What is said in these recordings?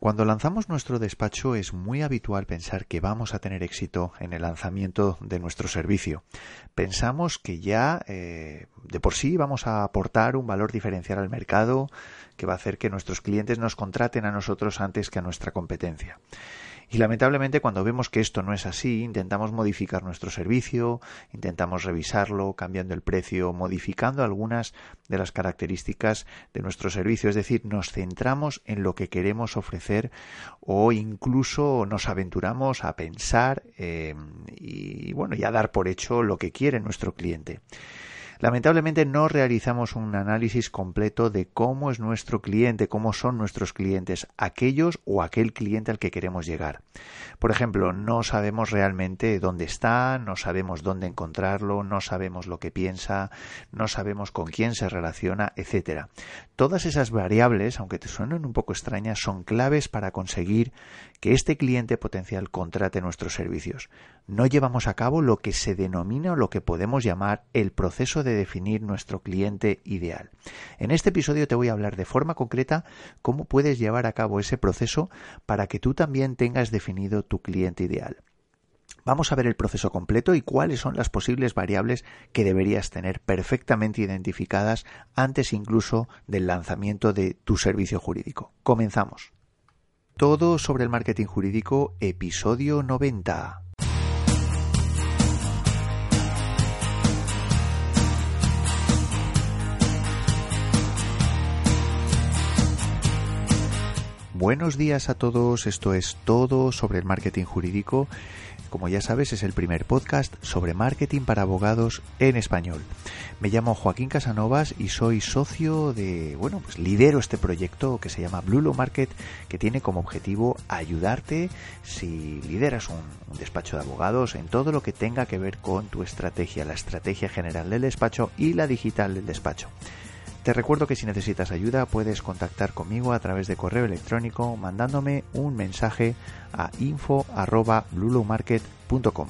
Cuando lanzamos nuestro despacho es muy habitual pensar que vamos a tener éxito en el lanzamiento de nuestro servicio. Pensamos que ya eh, de por sí vamos a aportar un valor diferencial al mercado que va a hacer que nuestros clientes nos contraten a nosotros antes que a nuestra competencia. Y lamentablemente cuando vemos que esto no es así, intentamos modificar nuestro servicio, intentamos revisarlo, cambiando el precio, modificando algunas de las características de nuestro servicio. Es decir, nos centramos en lo que queremos ofrecer o incluso nos aventuramos a pensar eh, y bueno, y a dar por hecho lo que quiere nuestro cliente. Lamentablemente no realizamos un análisis completo de cómo es nuestro cliente, cómo son nuestros clientes, aquellos o aquel cliente al que queremos llegar. Por ejemplo, no sabemos realmente dónde está, no sabemos dónde encontrarlo, no sabemos lo que piensa, no sabemos con quién se relaciona, etcétera. Todas esas variables, aunque te suenen un poco extrañas, son claves para conseguir que este cliente potencial contrate nuestros servicios. No llevamos a cabo lo que se denomina o lo que podemos llamar el proceso de definir nuestro cliente ideal. En este episodio te voy a hablar de forma concreta cómo puedes llevar a cabo ese proceso para que tú también tengas definido tu cliente ideal. Vamos a ver el proceso completo y cuáles son las posibles variables que deberías tener perfectamente identificadas antes incluso del lanzamiento de tu servicio jurídico. Comenzamos. Todo sobre el marketing jurídico, episodio 90. Buenos días a todos, esto es todo sobre el marketing jurídico. Como ya sabes, es el primer podcast sobre marketing para abogados en español. Me llamo Joaquín Casanovas y soy socio de, bueno, pues lidero este proyecto que se llama Blue Law Market, que tiene como objetivo ayudarte si lideras un, un despacho de abogados en todo lo que tenga que ver con tu estrategia, la estrategia general del despacho y la digital del despacho. Te recuerdo que si necesitas ayuda puedes contactar conmigo a través de correo electrónico mandándome un mensaje a info@bluelowmarket.com.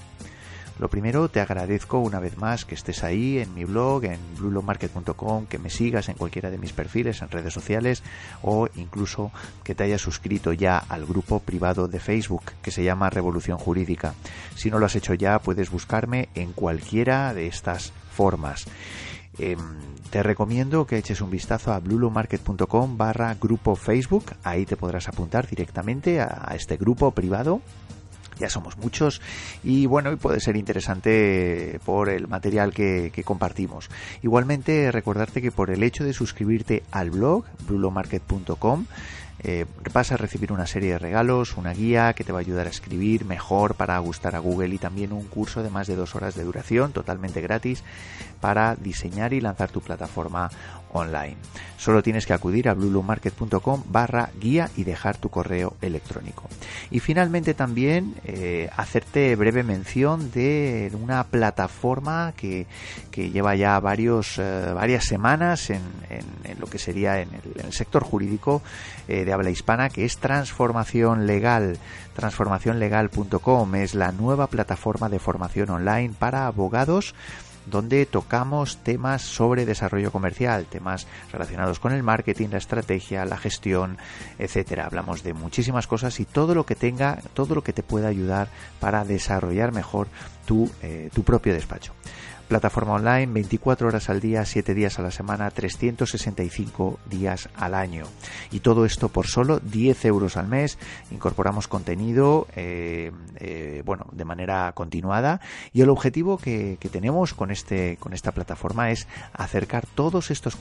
Lo primero, te agradezco una vez más que estés ahí en mi blog, en bluelowmarket.com, que me sigas en cualquiera de mis perfiles en redes sociales o incluso que te hayas suscrito ya al grupo privado de Facebook que se llama Revolución Jurídica. Si no lo has hecho ya, puedes buscarme en cualquiera de estas formas. Em, te recomiendo que eches un vistazo a blulomarket.com barra grupo Facebook. Ahí te podrás apuntar directamente a, este grupo privado ya somos muchos y bueno, y puede ser interesante por el material que, compartimos. Igualmente, recordarte que por el hecho de suscribirte al blog, blulomarket.com, eh, vas a recibir una serie de regalos, una guía que te va a ayudar a escribir mejor para gustar a Google y también un curso de más de dos horas de duración totalmente gratis para diseñar y lanzar tu plataforma online. Solo tienes que acudir a bluelomarket.com barra guía y dejar tu correo electrónico. Y finalmente también eh, hacerte breve mención de una plataforma que, lleva ya varios, eh, varias semanas en, lo que sería en el, sector jurídico eh, de habla hispana, que es Transformación Legal. Transformacionlegal.com es la nueva plataforma de formación online para abogados donde tocamos temas sobre desarrollo comercial, temas relacionados con el marketing, la estrategia, la gestión, etcétera. Hablamos de muchísimas cosas y todo lo que tenga, todo lo que te pueda ayudar para desarrollar mejor tu, eh, tu propio despacho. Plataforma online 24 horas al día, 7 días a la semana, 365 días al año. Y todo esto por solo 10 euros al mes. Incorporamos contenido, eh, eh, bueno, de manera continuada. Y el objetivo que, tenemos con, este, con esta plataforma es acercar todos estos,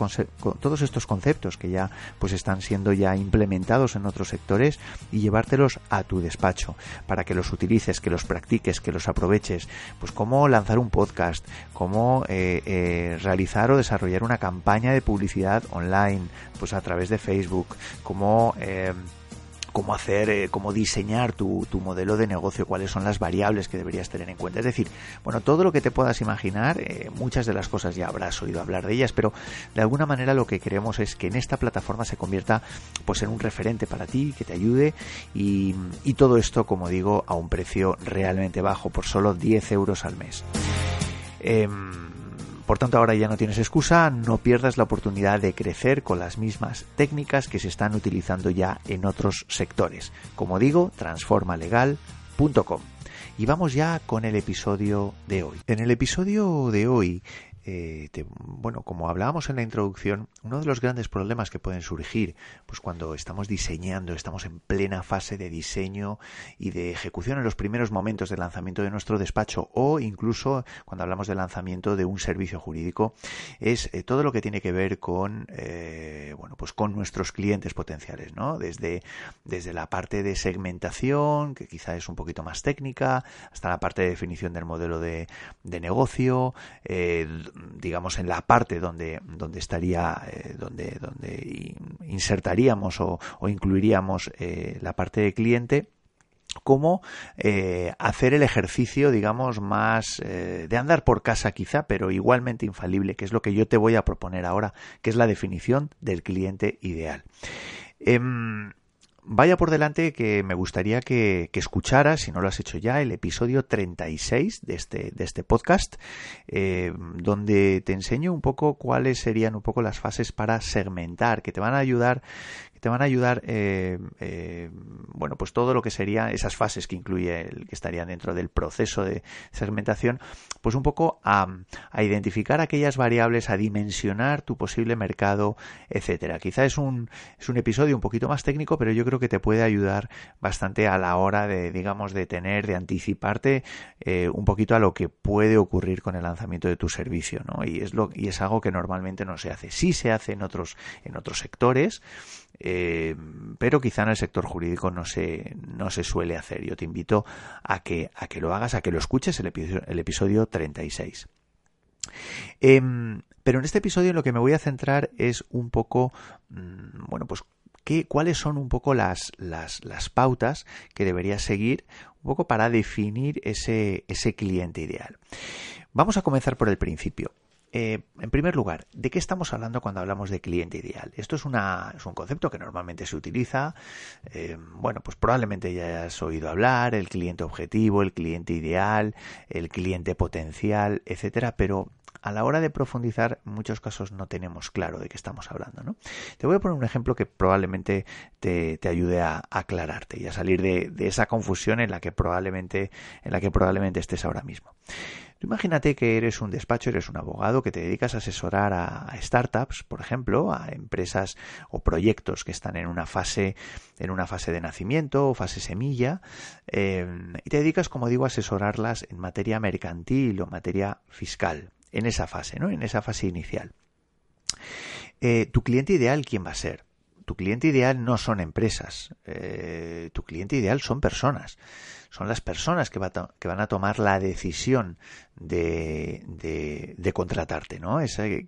todos estos conceptos que ya pues están siendo ya implementados en otros sectores y llevártelos a tu despacho para que los utilices, que los practiques, que los aproveches. Pues cómo lanzar un podcast, cómo eh, eh, realizar o desarrollar una campaña de publicidad online, pues a través de Facebook, cómo eh, cómo hacer, cómo diseñar tu, tu, modelo de negocio, cuáles son las variables que deberías tener en cuenta. Es decir, bueno, todo lo que te puedas imaginar, muchas de las cosas ya habrás oído hablar de ellas, pero de alguna manera lo que queremos es que en esta plataforma se convierta pues en un referente para ti, que te ayude y, y todo esto, como digo, a un precio realmente bajo, por solo 10 euros al mes. Em, Por tanto, ahora ya no tienes excusa, no pierdas la oportunidad de crecer con las mismas técnicas que se están utilizando ya en otros sectores. Como digo, transformalegal.com. Y vamos ya con el episodio de hoy. En el episodio de hoy eh, bueno, como hablábamos en la introducción, uno de los grandes problemas que pueden surgir, pues cuando estamos diseñando, estamos en plena fase de diseño y de ejecución en los primeros momentos del lanzamiento de nuestro despacho o incluso cuando hablamos del lanzamiento de un servicio jurídico, es eh, todo lo que tiene que ver con, eh, bueno, pues con nuestros clientes potenciales, ¿no? Desde, desde la parte de segmentación, que quizá es un poquito más técnica, hasta la parte de definición del modelo de, de negocio, digamos, en la parte donde, donde estaría, eh, donde, donde insertaríamos o, incluiríamos eh, la parte de cliente como eh, hacer el ejercicio, digamos, más de andar por casa quizá, pero igualmente infalible, que es lo que yo te voy a proponer ahora, que es la definición del cliente ideal. Em, vaya por delante que me gustaría que, escucharas, si no lo has hecho ya, el episodio 36 de este, de este podcast, eh, donde te enseño un poco cuáles serían un poco las fases para segmentar, que te van a ayudar te van a ayudar, eh, eh, bueno, pues todo lo que serían esas fases que incluye el que estarían dentro del proceso de segmentación, pues un poco a, identificar aquellas variables, a dimensionar tu posible mercado, etcétera. Quizá es un, es un episodio un poquito más técnico, pero yo creo que te puede ayudar bastante a la hora de, digamos, de tener, de anticiparte eh, un poquito a lo que puede ocurrir con el lanzamiento de tu servicio, ¿no? Y es lo, y es algo que normalmente no se hace. Sí se hace en otros, en otros sectores, eh, pero quizá en el sector jurídico no se, no se suele hacer. Yo te invito a que, a que lo hagas, a que lo escuches el episodio, el episodio 36. Em, pero en este episodio lo que me voy a centrar es un poco, mm, bueno, pues ¿qué, cuáles son un poco las, las, las pautas que deberías seguir un poco para definir ese, ese cliente ideal. Vamos a comenzar por el principio. Eh, en primer lugar, ¿de qué estamos hablando cuando hablamos de cliente ideal? Esto es, una, un concepto que normalmente se utiliza. Eh, bueno, pues probablemente ya has oído hablar, el cliente objetivo, el cliente ideal, el cliente potencial, etcétera, pero a la hora de profundizar, en muchos casos no tenemos claro de qué estamos hablando. ¿no? Te voy a poner un ejemplo que probablemente te, ayude a, aclararte y a salir de, de, esa confusión en la que probablemente, en la que probablemente estés ahora mismo imagínate que eres un despacho, eres un abogado que te dedicas a asesorar a, startups, por ejemplo, a empresas o proyectos que están en una fase, en una fase de nacimiento o fase semilla, eh, y te dedicas, como digo, a asesorarlas en materia mercantil o materia fiscal, en esa fase, ¿no? En esa fase inicial. Eh, ¿Tu cliente ideal quién va a ser? Tu cliente ideal no son empresas, eh, tu cliente ideal son personas son las personas que, van a tomar la decisión de, de, contratarte, ¿no?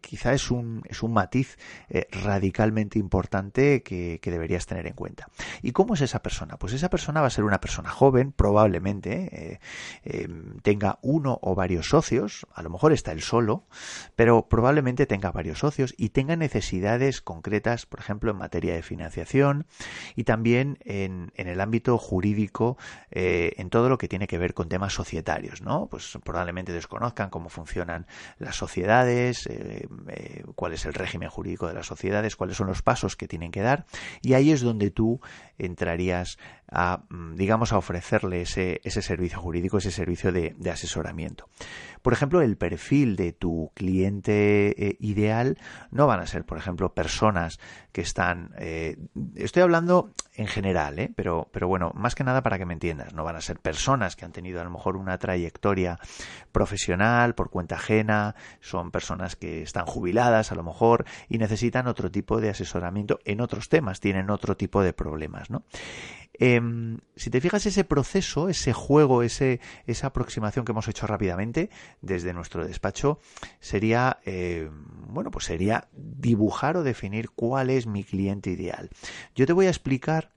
quizá es un, es un matiz eh, radicalmente importante que, deberías tener en cuenta. ¿Y cómo es esa persona? Pues esa persona va a ser una persona joven, probablemente, eh, eh, tenga uno o varios socios, a lo mejor está él solo, pero probablemente tenga varios socios y tenga necesidades concretas, por ejemplo, en materia de financiación y también en el ámbito jurídico en todo lo que tiene que ver con temas societarios, ¿no? Pues probablemente desconozcan cómo funcionan las sociedades, eh, eh, cuál es el régimen jurídico de las sociedades, cuáles son los pasos que tienen que dar, y ahí es donde tú entrarías a, mm, digamos, a ofrecerle ese, ese servicio jurídico, ese servicio de, asesoramiento. Por ejemplo, el perfil de tu cliente eh, ideal no van a ser, por ejemplo, personas que están. Eh, estoy hablando en general, ¿eh? pero, pero bueno, más que nada para que me entiendas, no van a ser personas que han tenido a lo mejor una trayectoria profesional por cuenta ajena, son personas que están jubiladas a lo mejor y necesitan otro tipo de asesoramiento en otros temas, tienen otro tipo de problemas, ¿no? Em, si te fijas ese proceso, ese juego, ese, esa aproximación que hemos hecho rápidamente desde nuestro despacho, sería, eh, bueno, pues sería dibujar o definir cuál es mi cliente ideal. Yo te voy a explicar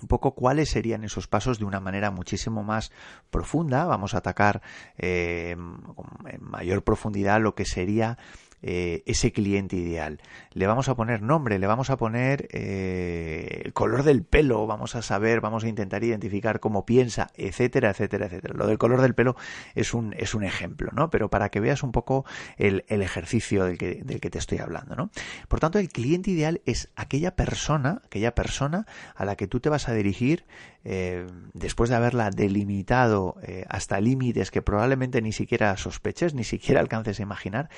un poco cuáles serían esos pasos de una manera muchísimo más profunda. Vamos a atacar eh, en mayor profundidad lo que sería eh, ese cliente ideal. Le vamos a poner nombre, le vamos a poner eh, el color del pelo, vamos a saber, vamos a intentar identificar cómo piensa, etcétera, etcétera, etcétera. Lo del color del pelo es un, es un ejemplo, ¿no? Pero para que veas un poco el, el ejercicio del que, del que te estoy hablando, ¿no? Por tanto, el cliente ideal es aquella persona, aquella persona a la que tú te vas a dirigir eh, después de haberla delimitado eh, hasta límites que probablemente ni siquiera sospeches, ni siquiera alcances a imaginar,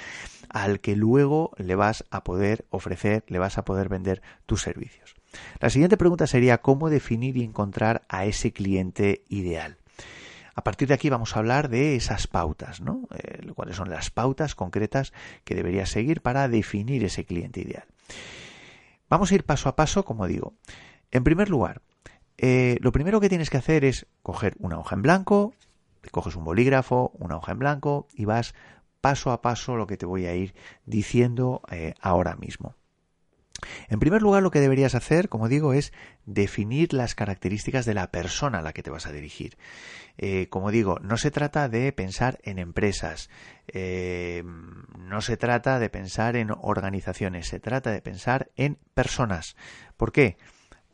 al que luego le vas a poder ofrecer, le vas a poder vender tus servicios. La siguiente pregunta sería cómo definir y encontrar a ese cliente ideal. A partir de aquí vamos a hablar de esas pautas, ¿no? Eh, cuáles son las pautas concretas que deberías seguir para definir ese cliente ideal. Vamos a ir paso a paso, como digo. En primer lugar, eh, lo primero que tienes que hacer es coger una hoja en blanco, coges un bolígrafo, una hoja en blanco y vas paso a paso lo que te voy a ir diciendo eh, ahora mismo. En primer lugar, lo que deberías hacer, como digo, es definir las características de la persona a la que te vas a dirigir. Eh, como digo, no se trata de pensar en empresas, no se trata de pensar en organizaciones, se trata de pensar en personas. ¿Por qué?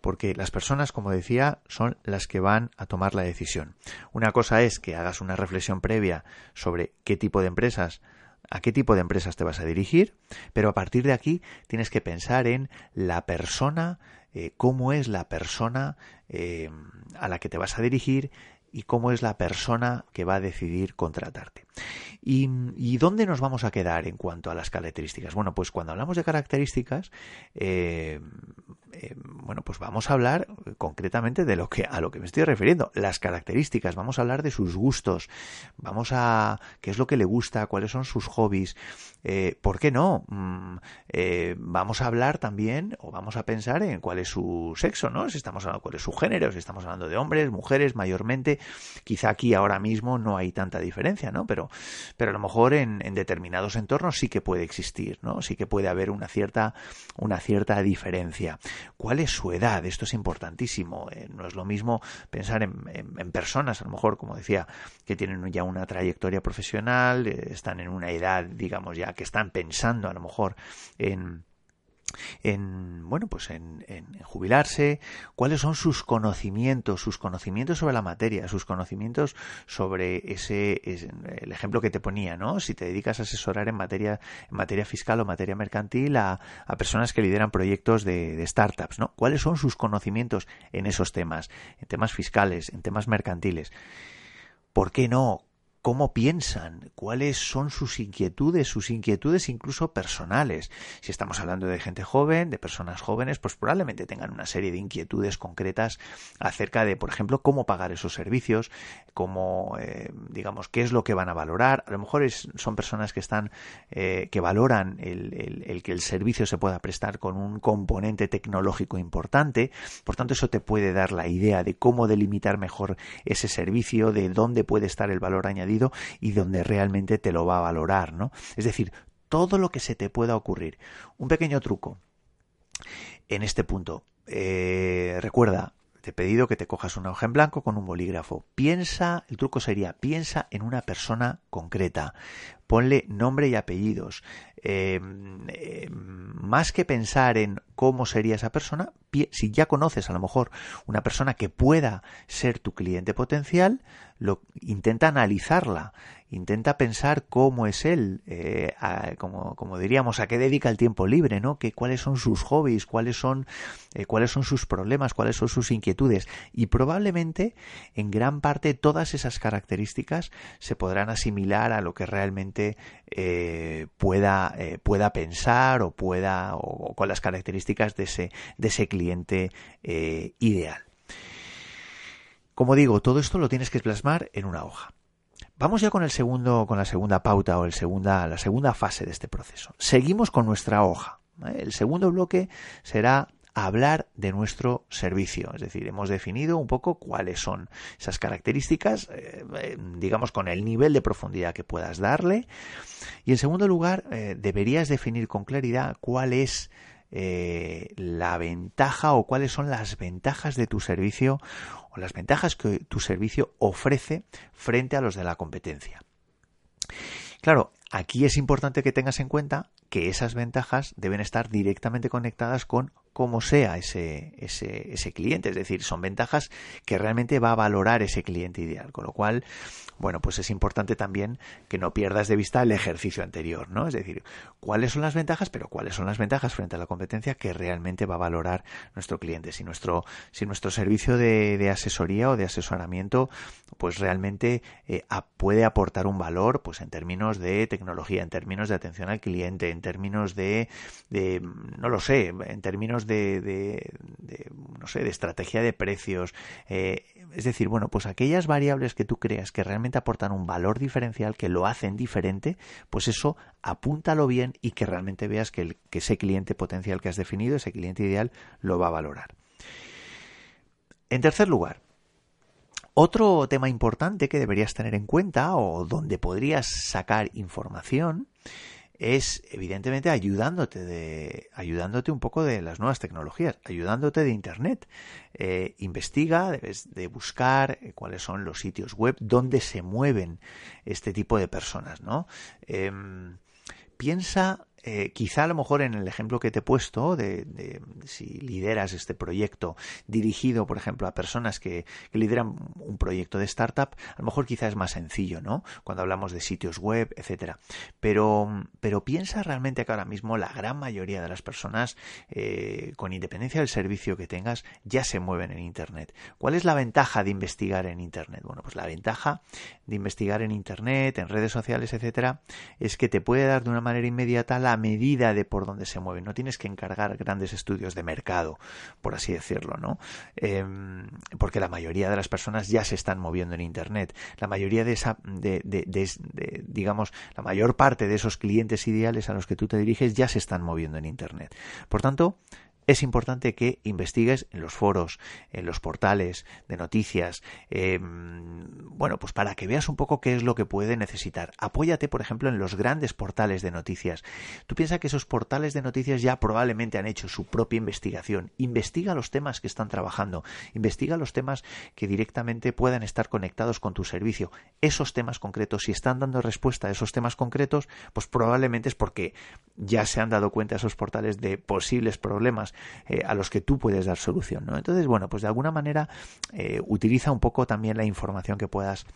Porque las personas, como decía, son las que van a tomar la decisión. Una cosa es que hagas una reflexión previa sobre qué tipo de empresas a qué tipo de empresas te vas a dirigir, pero a partir de aquí tienes que pensar en la persona, eh, cómo es la persona eh, a la que te vas a dirigir y cómo es la persona que va a decidir contratarte. ¿Y, dónde nos vamos a quedar en cuanto a las características? Bueno, pues cuando hablamos de características, eh, eh, bueno, pues vamos a hablar concretamente de lo que a lo que me estoy refiriendo, las características. Vamos a hablar de sus gustos, vamos a qué es lo que le gusta, cuáles son sus hobbies. Eh, ¿Por qué no? Mm, vamos a hablar también o vamos a pensar en cuál es su sexo, ¿no? Si estamos hablando cuál es su género, si estamos hablando de hombres, mujeres, mayormente. Quizá aquí ahora mismo no hay tanta diferencia, ¿no? Pero pero a lo mejor en, determinados entornos sí que puede existir, ¿no? Sí que puede haber una cierta, una cierta diferencia. ¿Cuál es su edad? Esto es importantísimo. Eh, no es lo mismo pensar en, personas, a lo mejor, como decía, que tienen ya una trayectoria profesional, eh, están en una edad, digamos ya, que están pensando a lo mejor en en bueno pues en, jubilarse cuáles son sus conocimientos sus conocimientos sobre la materia sus conocimientos sobre ese, el ejemplo que te ponía no si te dedicas a asesorar en materia en materia fiscal o materia mercantil a, personas que lideran proyectos de, de, startups no cuáles son sus conocimientos en esos temas en temas fiscales en temas mercantiles. ¿Por qué no? Cómo piensan, cuáles son sus inquietudes, sus inquietudes incluso personales. Si estamos hablando de gente joven, de personas jóvenes, pues probablemente tengan una serie de inquietudes concretas acerca de, por ejemplo, cómo pagar esos servicios, cómo, eh, digamos, qué es lo que van a valorar. A lo mejor son personas que están, eh, que valoran el, que el servicio se pueda prestar con un componente tecnológico importante. Por tanto, eso te puede dar la idea de cómo delimitar mejor ese servicio, de dónde puede estar el valor añadido y donde realmente te lo va a valorar, ¿no? Es decir, todo lo que se te pueda ocurrir. Un pequeño truco en este punto. Eh, recuerda, te he pedido que te cojas una hoja en blanco con un bolígrafo. Piensa, el truco sería, piensa en una persona concreta. Ponle nombre y apellidos. Em, em, más que pensar en cómo sería esa persona, si ya conoces a lo mejor una persona que pueda ser tu cliente potencial, lo, intenta analizarla, intenta pensar cómo es él, eh, como, diríamos, a qué dedica el tiempo libre, ¿no? Que, cuáles son sus hobbies, cuáles son, eh, cuáles son sus problemas, cuáles son sus inquietudes. Y probablemente, en gran parte, todas esas características se podrán asimilar a lo que realmente eh, pueda eh, pueda pensar o pueda o, con las características de ese, de ese cliente eh, ideal. Como digo, todo esto lo tienes que plasmar en una hoja. Vamos ya con el segundo, con la segunda pauta o el segunda, la segunda fase de este proceso. Seguimos con nuestra hoja. El segundo bloque será hablar de nuestro servicio. Es decir, hemos definido un poco cuáles son esas características, eh, digamos, con el nivel de profundidad que puedas darle. Y en segundo lugar, eh, deberías definir con claridad cuál es eh, la ventaja o cuáles son las ventajas de tu servicio o las ventajas que tu servicio ofrece frente a los de la competencia. Claro, aquí es importante que tengas en cuenta que esas ventajas deben estar directamente conectadas con cómo sea ese, ese, ese cliente. Es decir, son ventajas que realmente va a valorar ese cliente ideal. Con lo cual, bueno, pues es importante también que no pierdas de vista el ejercicio anterior, ¿no? Es decir, cuáles son las ventajas, pero cuáles son las ventajas frente a la competencia que realmente va a valorar nuestro cliente. Si nuestro, si nuestro servicio de, de asesoría o de asesoramiento, pues realmente eh, puede aportar un valor, pues en términos de tecnología, en términos de atención al cliente, en términos de, de no lo sé, en términos de, no sé, de estrategia de precios, eh, es decir, bueno, pues aquellas variables que tú creas que realmente aportan un valor diferencial, que lo hacen diferente, pues eso apúntalo bien y que realmente veas que, el, que ese cliente potencial que has definido, ese cliente ideal, lo va a valorar. En tercer lugar, otro tema importante que deberías tener en cuenta o donde podrías sacar información es evidentemente ayudándote de ayudándote un poco de las nuevas tecnologías, ayudándote de internet. Eh, investiga, debes de buscar eh, cuáles son los sitios web donde se mueven este tipo de personas, ¿no? Eh, piensa eh, quizá a lo mejor en el ejemplo que te he puesto de, si lideras este proyecto dirigido, por ejemplo, a personas que, que, lideran un proyecto de startup, a lo mejor quizá es más sencillo, ¿no? Cuando hablamos de sitios web, etcétera. Pero, pero piensa realmente que ahora mismo la gran mayoría de las personas, eh, con independencia del servicio que tengas, ya se mueven en Internet. ¿Cuál es la ventaja de investigar en Internet? Bueno, pues la ventaja de investigar en Internet, en redes sociales, etcétera, es que te puede dar de una manera inmediata la medida de por dónde se mueve. No tienes que encargar grandes estudios de mercado, por así decirlo, ¿no? Eh, porque la mayoría de las personas ya se están moviendo en Internet. La mayoría de esa, de, digamos, la mayor parte de esos clientes ideales a los que tú te diriges ya se están moviendo en Internet. Por tanto, es importante que investigues en los foros, en los portales de noticias, eh, bueno, pues para que veas un poco qué es lo que puede necesitar. Apóyate, por ejemplo, en los grandes portales de noticias. Tú piensas que esos portales de noticias ya probablemente han hecho su propia investigación. Investiga los temas que están trabajando, investiga los temas que directamente puedan estar conectados con tu servicio. Esos temas concretos, si están dando respuesta a esos temas concretos, pues probablemente es porque ya se han dado cuenta esos portales de posibles problemas eh, a los que tú puedes dar solución. ¿no? Entonces, bueno, pues de alguna manera eh, utiliza un poco también la información que puedas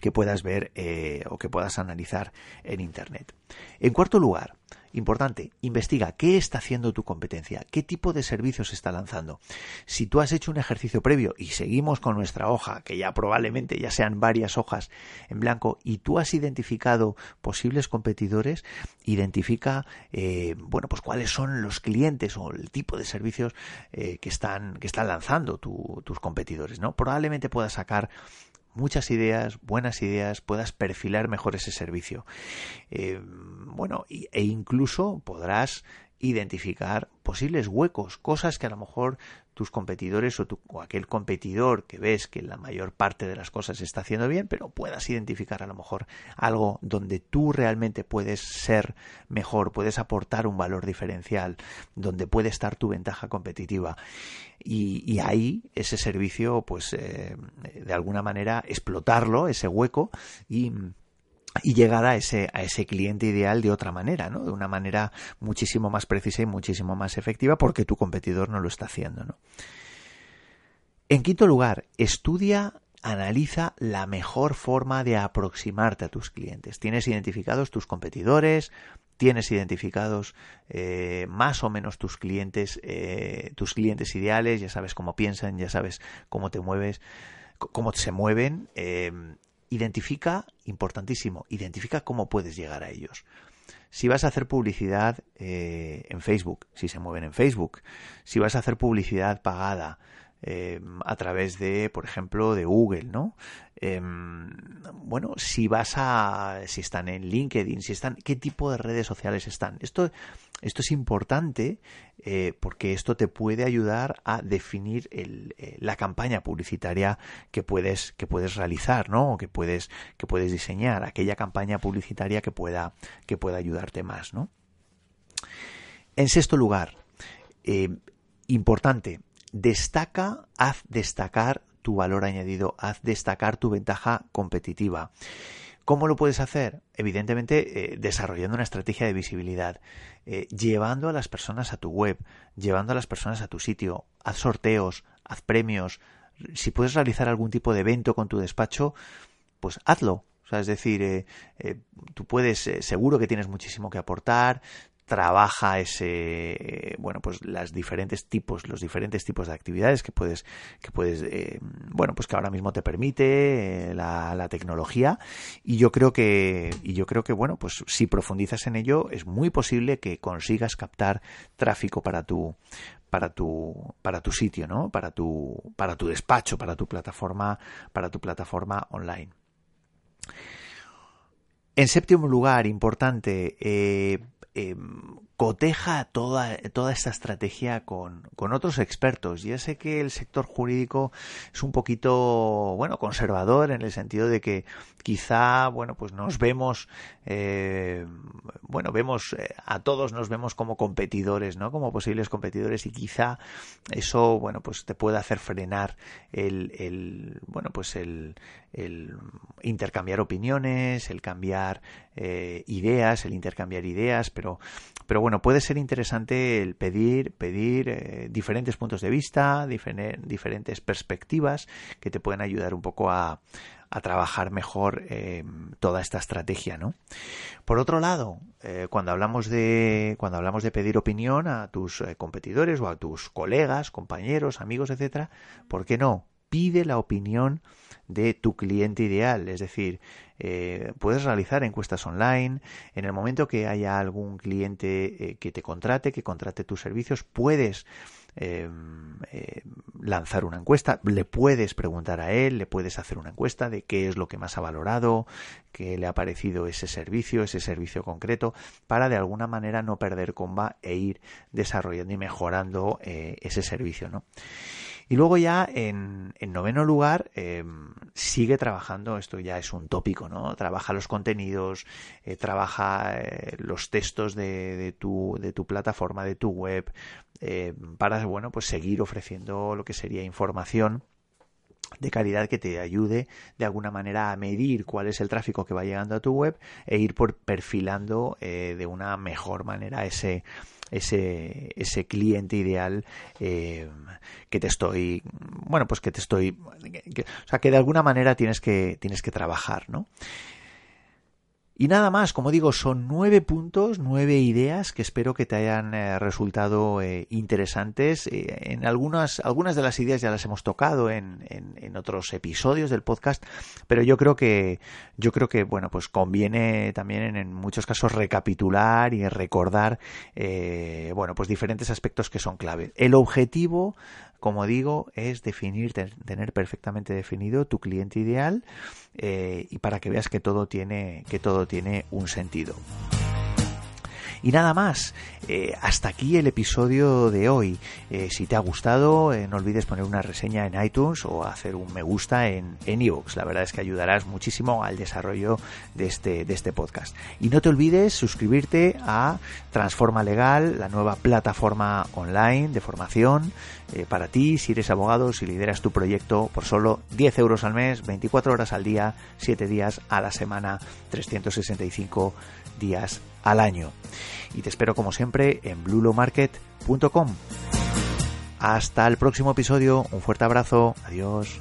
que puedas ver eh, o que puedas analizar en Internet. En cuarto lugar, importante, investiga qué está haciendo tu competencia, qué tipo de servicios está lanzando. Si tú has hecho un ejercicio previo y seguimos con nuestra hoja, que ya probablemente ya sean varias hojas en blanco, y tú has identificado posibles competidores, identifica, eh, bueno, pues cuáles son los clientes o el tipo de servicios eh, que están que están lanzando tu, tus competidores, ¿no? Probablemente puedas sacar muchas ideas, buenas ideas, puedas perfilar mejor ese servicio. Eh, bueno, e incluso podrás identificar posibles huecos, cosas que a lo mejor tus competidores o, tu, o, aquel competidor que ves que la mayor parte de las cosas está haciendo bien, pero puedas identificar a lo mejor algo donde tú realmente puedes ser mejor, puedes aportar un valor diferencial, donde puede estar tu ventaja competitiva. Y, y ahí ese servicio, pues eh, de alguna manera explotarlo, ese hueco y y llegar a ese, a ese cliente ideal de otra manera, ¿no? De una manera muchísimo más precisa y muchísimo más efectiva porque tu competidor no lo está haciendo, ¿no? En quinto lugar, estudia, analiza la mejor forma de aproximarte a tus clientes. Tienes identificados tus competidores, tienes identificados eh, más o menos tus clientes, eh, tus clientes ideales, ya sabes cómo piensan, ya sabes cómo te mueves, cómo se mueven, eh, identifica, importantísimo, identifica cómo puedes llegar a ellos. Si vas a hacer publicidad eh, en Facebook, si se mueven en Facebook, si vas a hacer publicidad pagada, eh, a través de, por ejemplo, de Google, ¿no? Eh, bueno, si vas a, si están en LinkedIn, si están, qué tipo de redes sociales están. Esto, esto es importante eh, porque esto te puede ayudar a definir eh, la campaña publicitaria que puedes, que puedes realizar, ¿no? O que puedes, que puedes diseñar, aquella campaña publicitaria que pueda, que pueda ayudarte más, ¿no? En sexto lugar, eh, importante, destaca, haz destacar tu valor añadido, haz destacar tu ventaja competitiva. ¿Cómo lo puedes hacer? Evidentemente, eh, desarrollando una estrategia de visibilidad, eh, llevando a las personas a tu web, llevando a las personas a tu sitio, haz sorteos, haz premios. Si puedes realizar algún tipo de evento con tu despacho, pues hazlo. Es decir, eh, tú puedes, seguro que tienes muchísimo que aportar, trabaja ese bueno pues las diferentes tipos los diferentes tipos de actividades que puedes que puedes eh, bueno pues que ahora mismo te permite eh, la, tecnología. Y yo creo que y yo creo que bueno pues si profundizas en ello es muy posible que consigas captar tráfico para tu para tu para tu sitio no para tu para tu despacho para tu plataforma para tu plataforma online. En séptimo lugar, importante, eh, Em, coteja toda, toda esta estrategia con, con, otros expertos. Ya sé que el sector jurídico es un poquito, bueno, conservador en el sentido de que quizá, bueno, pues nos vemos, eh, bueno, vemos, eh, a todos nos vemos como competidores, ¿no? Como posibles competidores y quizá eso, bueno, pues te puede hacer frenar el, el bueno, pues el, el intercambiar opiniones, el cambiar eh, ideas, el intercambiar ideas, pero, pero bueno, puede ser interesante el pedir, pedir eh, diferentes puntos de vista, diferentes perspectivas que te pueden ayudar un poco a, trabajar mejor eh, toda esta estrategia, ¿no? Por otro lado, cuando hablamos de cuando hablamos de pedir opinión a tus competidores o a tus colegas, compañeros, amigos, etcétera, ¿por qué no? Pide la opinión de tu cliente ideal, es decir, eh, puedes realizar encuestas online. En el momento que haya algún cliente eh, que te contrate, que contrate tus servicios, puedes em, eh, lanzar una encuesta, le puedes preguntar a él, le puedes hacer una encuesta de qué es lo que más ha valorado, qué le ha parecido ese servicio, ese servicio concreto, para de alguna manera no perder comba e ir desarrollando y mejorando ese servicio, ¿no? Y luego ya en, noveno lugar em, sigue trabajando, esto ya es un tópico, ¿no? Trabaja los contenidos, eh, trabaja eh, los textos de, tu, de tu plataforma, de tu web, eh, para, bueno, pues seguir ofreciendo lo que sería información de calidad que te ayude de alguna manera a medir cuál es el tráfico que va llegando a tu web e ir por perfilando de una mejor manera ese ese, ese cliente ideal eh, que te estoy, bueno, pues que te estoy, o sea, que de alguna manera tienes que, tienes que trabajar, ¿no? Y nada más, como digo, son nueve puntos, nueve ideas que espero que te hayan eh, resultado eh, interesantes. Eh, en algunas, algunas de las ideas ya las hemos tocado en, en, otros episodios del podcast, pero yo creo que, yo creo que, bueno, pues conviene también en, en muchos casos recapitular y recordar, bueno, pues diferentes aspectos que son clave. El objetivo como digo, es definir, tener perfectamente definido tu cliente ideal eh, y para que veas que todo tiene, que todo tiene un sentido. Y nada más, eh, hasta aquí el episodio de hoy. Eh, si te ha gustado, no olvides poner una reseña en iTunes o hacer un me gusta en en La verdad es que ayudarás muchísimo al desarrollo de este, de este podcast. Y no te olvides suscribirte a Transforma Legal, la nueva plataforma online de formación eh, para ti, si eres abogado, si lideras tu proyecto por solo 10 euros al mes, 24 horas al día, 7 días a la semana, 365 días al año. Y te espero como siempre en blulomarket.com. Hasta el próximo episodio, un fuerte abrazo, adiós.